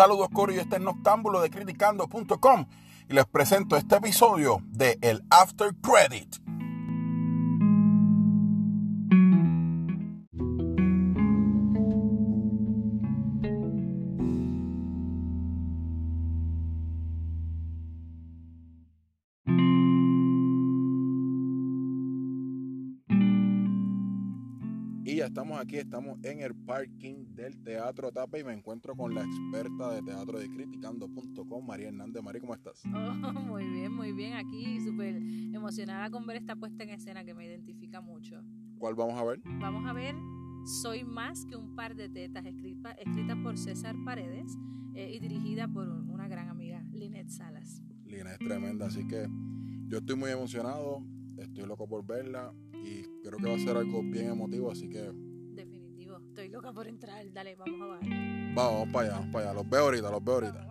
Saludos Cory, este es Noctámbulo de Criticando.com y les presento este episodio de El After Credit. Ya estamos aquí, estamos en el parking del Teatro Tapa y me encuentro con la experta de teatro de criticando.com, María Hernández. María, ¿cómo estás? Oh, muy bien, muy bien. Aquí súper emocionada con ver esta puesta en escena que me identifica mucho. ¿Cuál vamos a ver? Vamos a ver Soy más que un par de tetas, escrita, escrita por César Paredes eh, y dirigida por una gran amiga, Lynette Salas. Lina es tremenda, así que yo estoy muy emocionado, estoy loco por verla y creo que va a ser algo bien emotivo, así que Definitivo. Estoy loca por entrar. Dale, vamos a ver. vamos, vamos para allá, vamos para allá. Los veo ahorita, los veo ahorita.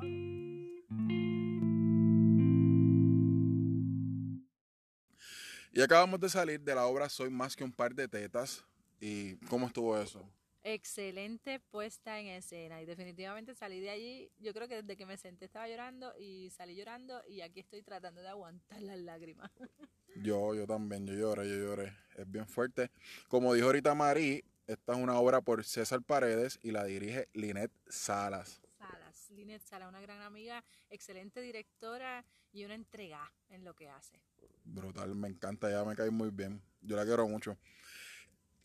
Y acabamos de salir de la obra Soy más que un par de tetas. ¿Y cómo estuvo eso? Excelente puesta en escena y definitivamente salí de allí, yo creo que desde que me senté estaba llorando y salí llorando y aquí estoy tratando de aguantar las lágrimas. Yo, yo también, yo lloré, yo lloré. Es bien fuerte. Como dijo ahorita Marí, esta es una obra por César Paredes y la dirige Lynette Salas. Salas, Lynette Salas, una gran amiga, excelente directora y una entrega en lo que hace. Brutal, me encanta, ya me cae muy bien. Yo la quiero mucho.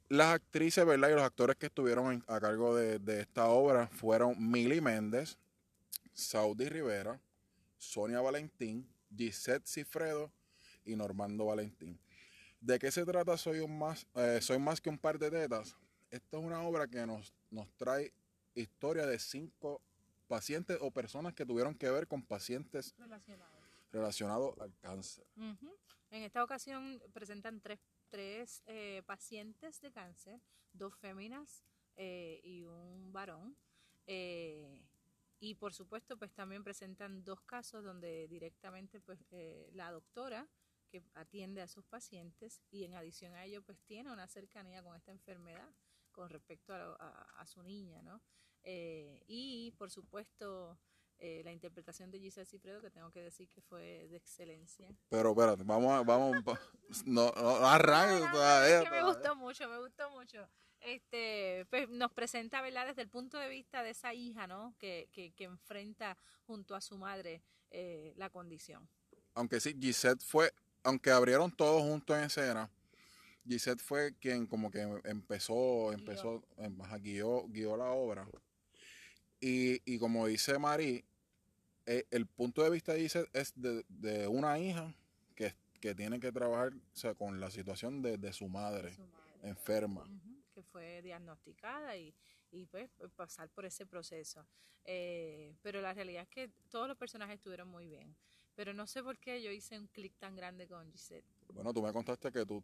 Las actrices, ¿verdad? Y los actores que estuvieron a cargo de, de esta obra fueron Mili Méndez, Saudi Rivera, Sonia Valentín, Gisette Cifredo y Normando Valentín. ¿De qué se trata Soy, un más, eh, Soy más que un par de tetas? Esta es una obra que nos, nos trae historia de cinco pacientes o personas que tuvieron que ver con pacientes Relacionado. relacionados al cáncer. En esta ocasión presentan tres, tres eh, pacientes de cáncer, dos féminas eh, y un varón. eh, y por supuesto, pues también presentan dos casos donde directamente pues eh, la doctora que atiende a esos pacientes y en adición a ello pues tiene una cercanía con esta enfermedad con respecto a- a su niña, ¿no? Eh, y por supuesto eh, la interpretación de Giselle Cifredo que tengo que decir que fue de excelencia. Pero espérate, vamos a, vamos, no, no, no, todavía, es que me gustó mucho, me gustó mucho. Este, pues nos presenta, ¿verdad? Desde el punto de vista de esa hija, ¿no? Que, que, que enfrenta junto a su madre eh, la condición. Aunque sí, Gisette fue, aunque abrieron todos juntos en escena, Gisette fue quien como que empezó, empezó, em, guió, guió la obra. Y, y como dice Mari, eh, el punto de vista Gisette es de, de una hija que, que tiene que trabajar o sea, con la situación de, de su madre Su madre. enferma. Que fue diagnosticada y, y pues pasar por ese proceso. Eh, pero la realidad es que todos los personajes estuvieron muy bien. Pero no sé por qué yo hice un clic tan grande con Gisette. Bueno, tú me contaste que tú.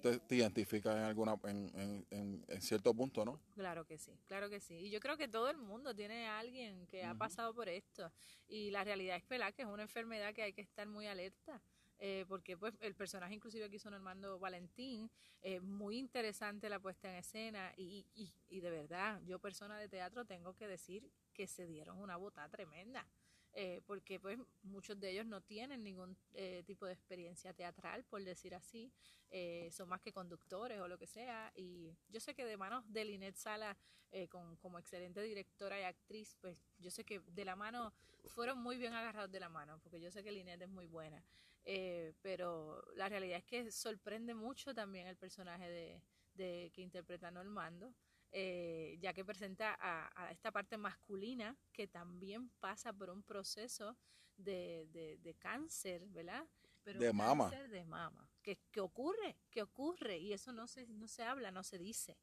Te, te identificas en alguna en, en, en, en cierto punto, ¿no? Claro que sí, claro que sí. Y yo creo que todo el mundo tiene a alguien que ha pasado por esto. Y la realidad es ¿verdad? que es una enfermedad que hay que estar muy alerta. eh, porque pues el personaje inclusive que hizo Normando Valentín, eh, muy interesante la puesta en escena y, y, y de verdad, yo persona de teatro tengo que decir que se dieron una botada tremenda. Eh, porque pues muchos de ellos no tienen ningún eh, tipo de experiencia teatral, por decir así, eh, son más que conductores o lo que sea, y yo sé que de manos de Lynette Sala, eh, con, como excelente directora y actriz, pues yo sé que de la mano, fueron muy bien agarrados de la mano, porque yo sé que Lynette es muy buena, eh, pero la realidad es que sorprende mucho también el personaje de, de que interpreta Normando, eh, ya que presenta a, a esta parte masculina que también pasa por un proceso de, de, de cáncer, ¿verdad? Pero De mama. cáncer de mama. Que, que ocurre, que ocurre, y eso no se, no se habla, no se dice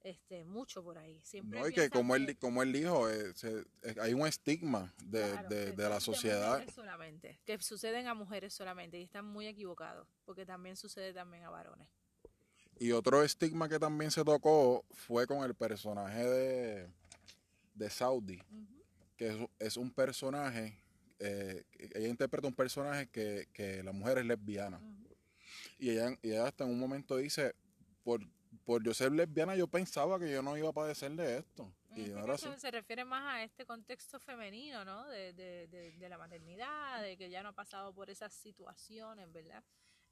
este, mucho por ahí. Siempre No, y que como él, como él dijo, eh, se- eh, hay un estigma de, Claro, de- que de la sociedad. solamente, que suceden a mujeres solamente y están muy equivocados, porque también sucede también a varones. Y otro estigma que también se tocó fue con el personaje de, de Saudi, que es, es un personaje, eh, ella interpreta un personaje que, que la mujer es lesbiana. Y ella, y ella hasta en un momento dice, por, por yo ser lesbiana yo pensaba que yo no iba a padecer de esto. Y ahora sí. se refiere más a este contexto femenino, ¿no? De, de, de, de la maternidad, de que ya no ha pasado por esas situaciones, ¿verdad?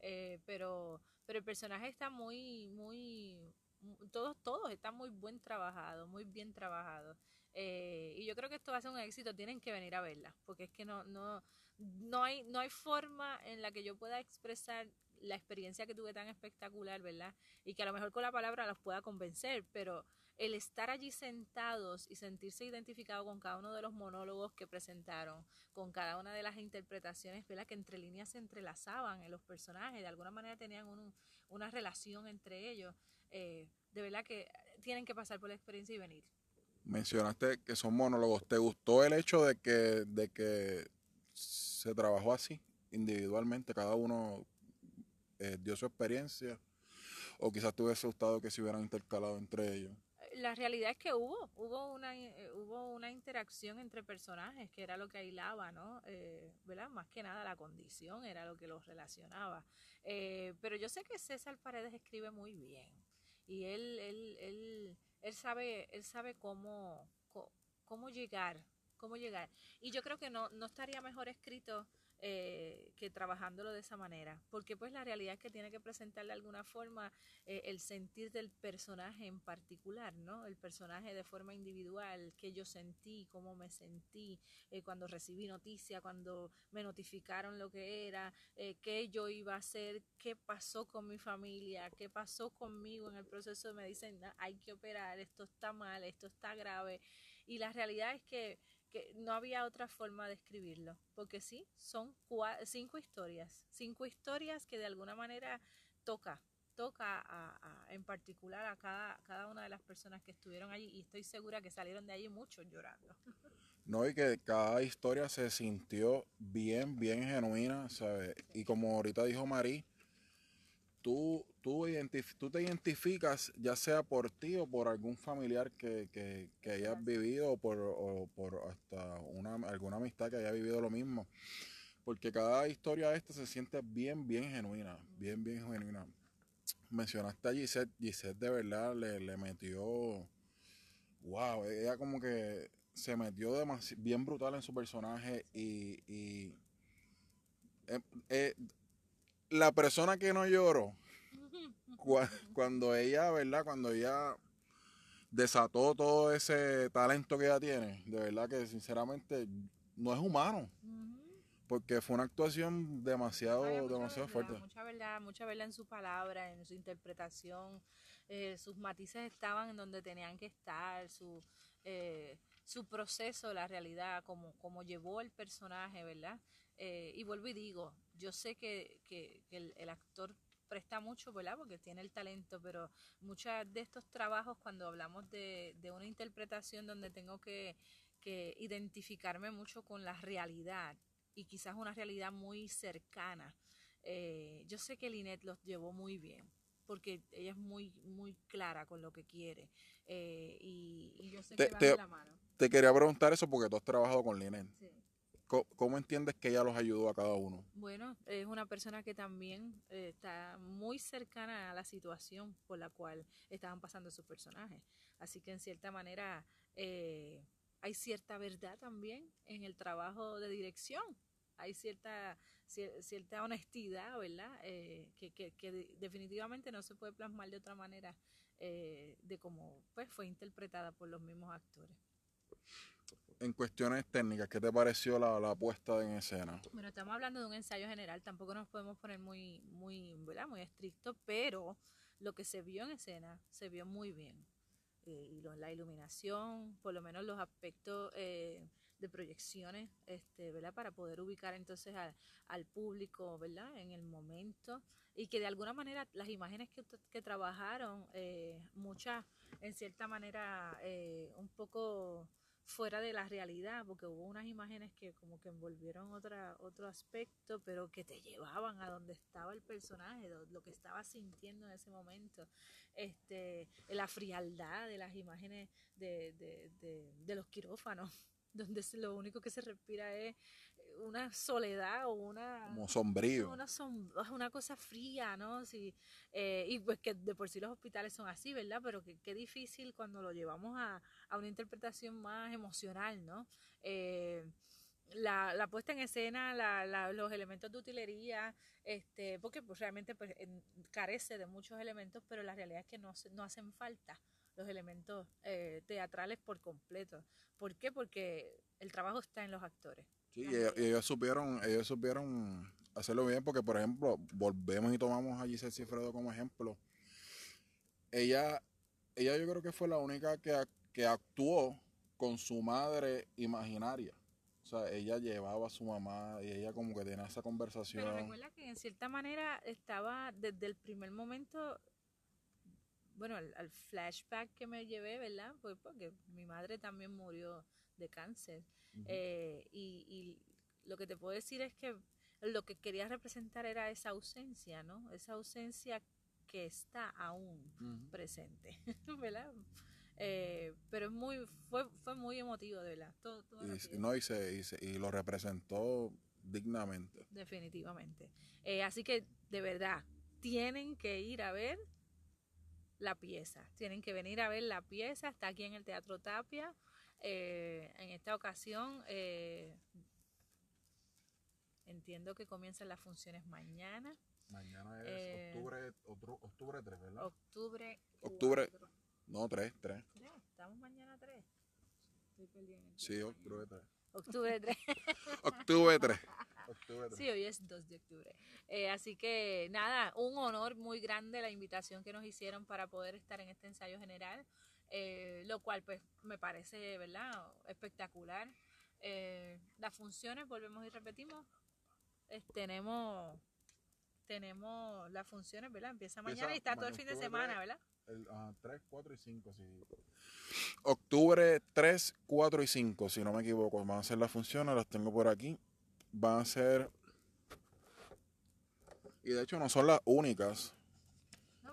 Eh, pero, pero el personaje está muy, muy, mu- todos, todos están muy buen trabajados, muy bien trabajados. Eh, y yo creo que esto va a ser un éxito, tienen que venir a verla, porque es que no, no, no hay, no hay forma en la que yo pueda expresar la experiencia que tuve tan espectacular, ¿verdad? Y que a lo mejor con la palabra los pueda convencer, pero el estar allí sentados y sentirse identificado con cada uno de los monólogos que presentaron, con cada una de las interpretaciones, ¿verdad? Que entre líneas se entrelazaban en los personajes, de alguna manera tenían un- una relación entre ellos. eh, de verdad que tienen que pasar por la experiencia y venir. Mencionaste que son monólogos. ¿Te gustó el hecho de que, de que se trabajó así, individualmente? Cada uno eh, dio su experiencia. O quizás te hubiese gustado que se hubieran intercalado entre ellos. La realidad es que hubo, hubo una, eh, hubo una interacción entre personajes que era lo que aislaba, ¿no? Eh, ¿Verdad? Más que nada la condición era lo que los relacionaba. Eh, pero yo sé que César Paredes escribe muy bien y él, él, él, él sabe, él sabe cómo, cómo llegar, cómo llegar. Y yo creo que no, no estaría mejor escrito eh, que trabajándolo de esa manera, porque pues la realidad es que tiene que presentar de alguna forma eh, el sentir del personaje en particular, ¿no? El personaje de forma individual, qué yo sentí, cómo me sentí eh, cuando recibí noticia, cuando me notificaron lo que era, eh, qué yo iba a hacer, qué pasó con mi familia, qué pasó conmigo en el proceso. Me dicen, "No, hay que operar, esto está mal, esto está grave. Y la realidad es que, que no había otra forma de escribirlo, porque sí, son cinco historias, cinco historias que de alguna manera toca, toca a- a- en particular a cada, cada una de las personas que estuvieron allí y estoy segura que salieron de allí muchos llorando. No, y que cada historia se sintió bien, bien genuina, ¿sabes? Y como ahorita dijo Marí, tú, tú, identif- tú te identificas ya sea por ti o por algún familiar que, que, que hayas vivido o por, o por hasta una, alguna amistad que haya vivido lo mismo. Porque cada historia esta se siente bien, bien genuina, bien, bien genuina. Mencionaste a Gisette, Gisette de verdad le, le metió, wow, ella como que se metió bien brutal en su personaje y, y la persona que no lloró cua- cuando ella, ¿verdad? Cuando ella desató todo ese talento que ella tiene, de verdad que sinceramente no es humano, porque fue una actuación demasiado, demasiado verdad, fuerte. Mucha verdad, mucha verdad en su palabra, en su interpretación. eh, sus matices estaban en donde tenían que estar, su, eh, su proceso, la realidad, como, como llevó el personaje, ¿verdad? Eh, y vuelvo y digo, yo sé que, que- que el, el actor presta mucho, ¿verdad? Porque tiene el talento, pero muchos de estos trabajos, cuando hablamos de, de una interpretación donde tengo que, que identificarme mucho con la realidad y quizás una realidad muy cercana, eh, yo sé que Lynette los llevó muy bien porque ella es muy muy clara con lo que quiere eh, y, y yo sé Te- que va te- de la mano. Te quería preguntar eso porque tú has trabajado con Linen. Sí. ¿Cómo, entiendes que ella los ayudó a cada uno? Bueno, es una persona que también eh, está muy cercana a la situación por la cual estaban pasando sus personajes. Así que en cierta manera eh, hay cierta verdad también en el trabajo de dirección. Hay cierta, cier- cierta honestidad, ¿verdad? Eh, que, que, que de- definitivamente no se puede plasmar de otra manera eh, de cómo pues, fue interpretada por los mismos actores. En cuestiones técnicas, ¿qué te pareció la, la puesta en escena? Bueno, estamos hablando de un ensayo general, tampoco nos podemos poner muy, muy, ¿verdad? muy estricto, pero lo que se vio en escena se vio muy bien. Eh, y lo- la iluminación, por lo menos los aspectos eh, de proyecciones, este, ¿verdad? Para poder ubicar entonces al, al público, ¿verdad? En el momento. Y que de alguna manera las imágenes que, que trabajaron, eh, muchas en cierta manera eh, un poco fuera de la realidad, porque hubo unas imágenes que como que envolvieron otra, otro aspecto, pero que te llevaban a donde estaba el personaje, lo, que estaba sintiendo en ese momento. Este, la frialdad de las imágenes de, de, de, de los quirófanos, donde lo único que se respira es una soledad o una... Como sombrío. Una, una cosa fría, ¿no? Sí, eh, y pues que de por sí los hospitales son así, ¿verdad? Pero que qué difícil cuando lo llevamos a, a una interpretación más emocional, ¿no? Eh, la, la, puesta en escena, la, la, los elementos de utilería, este, porque pues realmente pues, carece de muchos elementos, pero la realidad es que no, no hacen falta los elementos eh, teatrales por completo. ¿Por qué? Porque el trabajo está en los actores. Sí, y ellos, supieron, ellos supieron hacerlo bien porque, por ejemplo, volvemos y tomamos a Giselle Cifredo como ejemplo. Ella, ella yo creo que fue la única que, que actuó con su madre imaginaria. O sea, ella llevaba a su mamá y ella como que tenía esa conversación. Pero recuerda que en cierta manera estaba desde el primer momento, bueno, al, flashback que me llevé, ¿verdad? Pues porque mi madre también murió de cáncer. Eh, y, y, lo que te puedo decir es que lo que quería representar era esa ausencia, ¿no? Esa ausencia que está aún presente, ¿verdad? Eh, pero es muy, fue, fue muy emotivo, de verdad. Todo, y, no, y, se, y, lo representó dignamente. Definitivamente. Eh, así que, de verdad, tienen que ir a ver la pieza. Tienen que venir a ver la pieza. Está aquí en el Teatro Tapia. Eh, en esta ocasión, eh, entiendo que comienzan las funciones mañana. Mañana es eh, octubre, octubre 3, ¿verdad? Octubre. Octubre. No, 3, 3. Estamos mañana 3. Estoy perdiendo. Sí, octubre 3. Octubre 3. octubre 3. Sí, hoy es 2 de octubre. Eh, así que nada, un honor muy grande la invitación que nos hicieron para poder estar en este ensayo general. Eh, lo cual pues me parece, ¿verdad? Espectacular. Eh, las funciones, volvemos y repetimos, tenemos tenemos las funciones, ¿verdad? Empieza mañana y está todo el fin de semana, ¿verdad? El, 3, 4 y 5, sí. Octubre 3, 4 y 5, si no me equivoco. Van a ser las funciones, las tengo por aquí. Van a ser... Y de hecho no son las únicas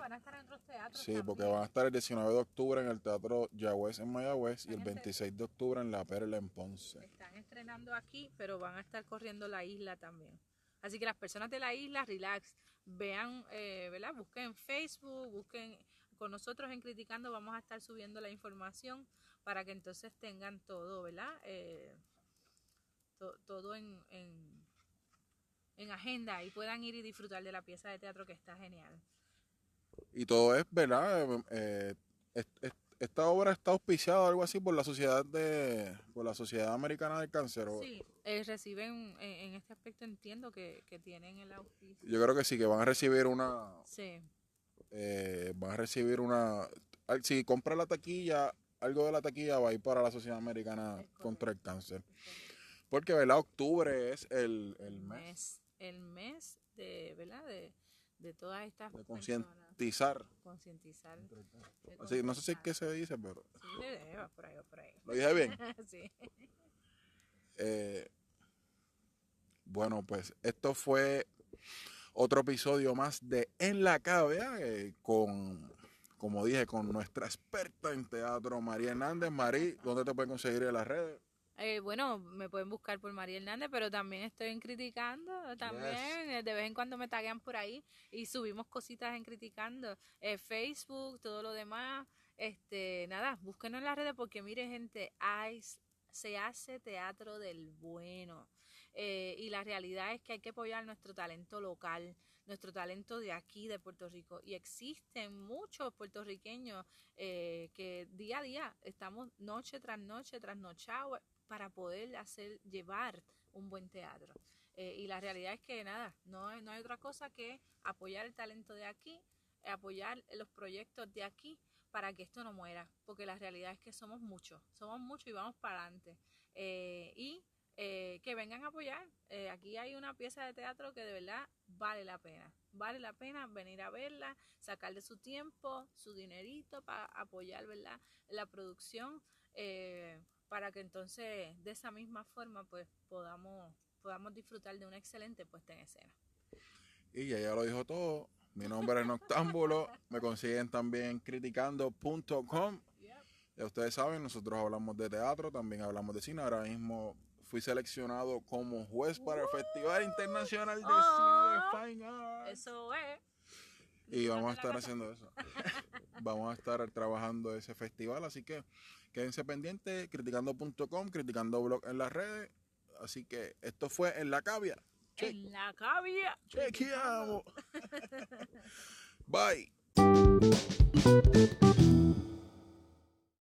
van a estar en otros teatros. Sí, porque van a estar el 19 de octubre en el Teatro Yagüez en Mayagüez y el 26 de octubre en La Perla en Ponce. Están estrenando aquí, pero van a estar corriendo la isla también. Así que las personas de la isla, relax, vean, eh, ¿verdad? Busquen en Facebook, busquen con nosotros en Criticando, vamos a estar subiendo la información para que entonces tengan todo, ¿verdad? Eh, todo en, en, en agenda y puedan ir y disfrutar de la pieza de teatro que está genial. Y todo es, ¿verdad? Eh, esta obra está auspiciada algo así por la sociedad de por la sociedad americana del cáncer sí eh, reciben en, este aspecto entiendo que, tienen el auspicio. Yo creo que sí que van a recibir una sí. eh, van a recibir una si compra la taquilla algo de la taquilla va a ir para la sociedad americana contra el cáncer. porque verdad octubre es el, el mes. el mes de verdad de, de todas estas de concientizar. Concientizar. No sé si es que se dice pero sí, va por ahí, va por ahí. lo dije bien. Sí. Eh, bueno pues esto fue otro episodio más de En la Cabe eh, con como dije con nuestra experta en teatro María Hernández. Marí ¿dónde te pueden conseguir en las redes? Eh, bueno, me pueden buscar por María Hernández, pero también estoy en Criticando, también, eh, de vez en cuando me taguean por ahí y subimos cositas en Criticando, eh, Facebook, todo lo demás, este, nada, búsquenos en las redes porque mire gente, hay, se hace teatro del bueno. Y la realidad es que hay que apoyar nuestro talento local, nuestro talento de aquí, de Puerto Rico. Y existen muchos puertorriqueños que día a día estamos noche tras noche, tras noche para poder hacer, llevar un buen teatro. Eh, y la realidad es que nada, no, no hay otra cosa que apoyar el talento de aquí, apoyar los proyectos de aquí para que esto no muera, porque la realidad es que somos muchos, somos muchos y vamos para adelante. Eh, y eh, que vengan a apoyar. aquí hay una pieza de teatro que de verdad vale la pena. Vale la pena venir a verla, sacarle su tiempo, su dinerito para apoyar ¿verdad? la producción para que entonces de esa misma forma pues podamos, podamos disfrutar de una excelente puesta en escena. Y ya, ya lo dijo todo. Mi nombre es Noctámbulo. Me consiguen también criticando.com. Ya ustedes saben, nosotros hablamos de teatro, también hablamos de cine. Ahora mismo fui seleccionado como juez para el Festival Internacional de Oh. Cine de Fine Arts. Eso es. Y vamos a estar haciendo eso. vamos a estar trabajando ese festival, así que quédense pendientes, criticando.com, criticando blog en las redes. Así que esto fue en la cavia. Che- En la cavia. chequeamos. Bye.